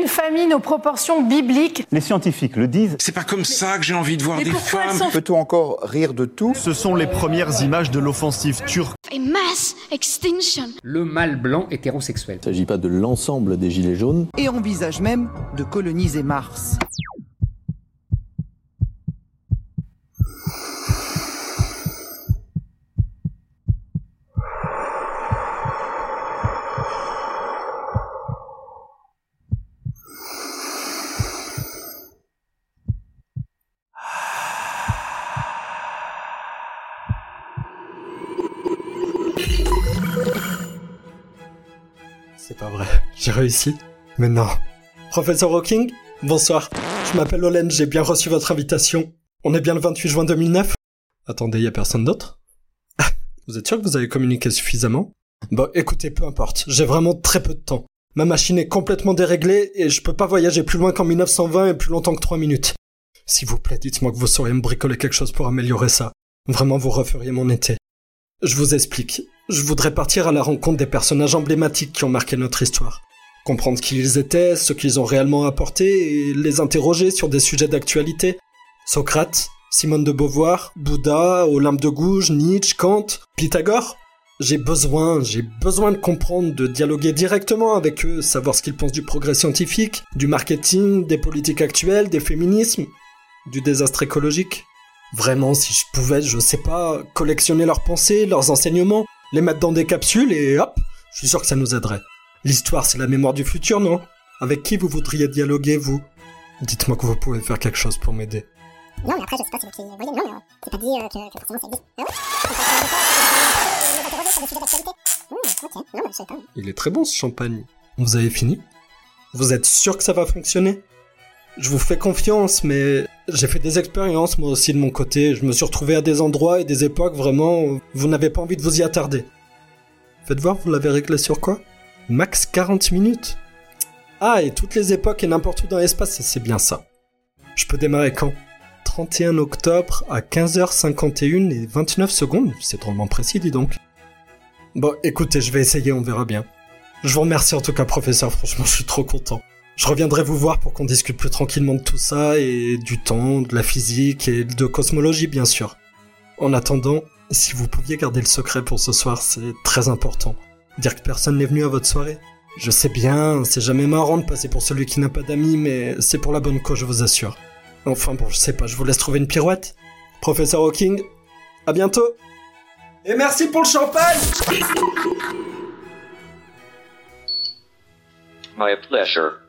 une famine aux proportions bibliques. Les scientifiques le disent. C'est pas comme ça que j'ai envie de voir Mais des femmes. sont Peut-on encore rire de tout? Ce sont les premières images de l'offensive turque. A mass extinction. le mâle blanc hétérosexuel. Il ne s'agit pas de l'ensemble des Gilets jaunes. et envisage même de coloniser Mars. C'est pas vrai, j'ai réussi. Mais non. Professeur Hawking, bonsoir. Je m'appelle Olen, j'ai bien reçu votre invitation. On est bien le 28 juin 2009 Attendez, y a personne d'autre? Vous êtes sûr que vous avez communiqué suffisamment? Bon, écoutez, peu importe, j'ai vraiment très peu de temps. Ma machine est complètement déréglée et je peux pas voyager plus loin qu'en 1920 et plus longtemps que 3 minutes. S'il vous plaît, dites-moi que vous sauriez me bricoler quelque chose pour améliorer ça. Vraiment, vous referiez mon été. Je vous explique. Je voudrais partir à la rencontre des personnages emblématiques qui ont marqué notre histoire. Comprendre qui ils étaient, ce qu'ils ont réellement apporté et les interroger sur des sujets d'actualité. Socrate, Simone de Beauvoir, Bouddha, Olympe de Gouges, Nietzsche, Kant, Pythagore. J'ai besoin, j'ai besoin de comprendre, de dialoguer directement avec eux, savoir ce qu'ils pensent du progrès scientifique, du marketing, des politiques actuelles, des féminismes, du désastre écologique. Vraiment, si je pouvais, je sais pas, collectionner leurs pensées, leurs enseignements, les mettre dans des capsules et hop, je suis sûr que ça nous aiderait. L'histoire, c'est la mémoire du futur, non Avec qui vous voudriez dialoguer, vous Dites-moi que vous pouvez faire quelque chose pour m'aider. Non, mais après, je sais pas si vous qui voyez, non, mais euh, c'est pas dit euh. Ah Mmh. Il est très bon ce champagne. Vous avez fini Vous êtes sûr que ça va fonctionner Je vous fais confiance, mais j'ai fait des expériences moi aussi de mon côté. Je me suis retrouvé à des endroits et des époques vraiment, vous n'avez pas envie de vous y attarder. Faites voir, vous l'avez réglé sur quoi? Max 40 minutes Ah, et toutes les époques et n'importe où dans l'espace, c'est bien ça. Je peux démarrer quand? 31 octobre à 15h51 et 29 secondes. C'est drôlement précis, dis donc. Bon, écoutez, je vais essayer, on verra bien. Je vous remercie en tout cas, professeur, franchement, je suis trop content. Je reviendrai vous voir pour qu'on discute plus tranquillement de tout ça, et du temps, de la physique, et de cosmologie, bien sûr. En attendant, si vous pouviez garder le secret pour ce soir, c'est très important. Dire que personne n'est venu à votre soirée? Je sais bien, c'est jamais marrant de passer pour celui qui n'a pas d'amis, mais c'est pour la bonne cause, je vous assure. Enfin bon, je sais pas, je vous laisse trouver une pirouette. Professeur Hawking, à bientôt Et merci pour le champagne My pleasure.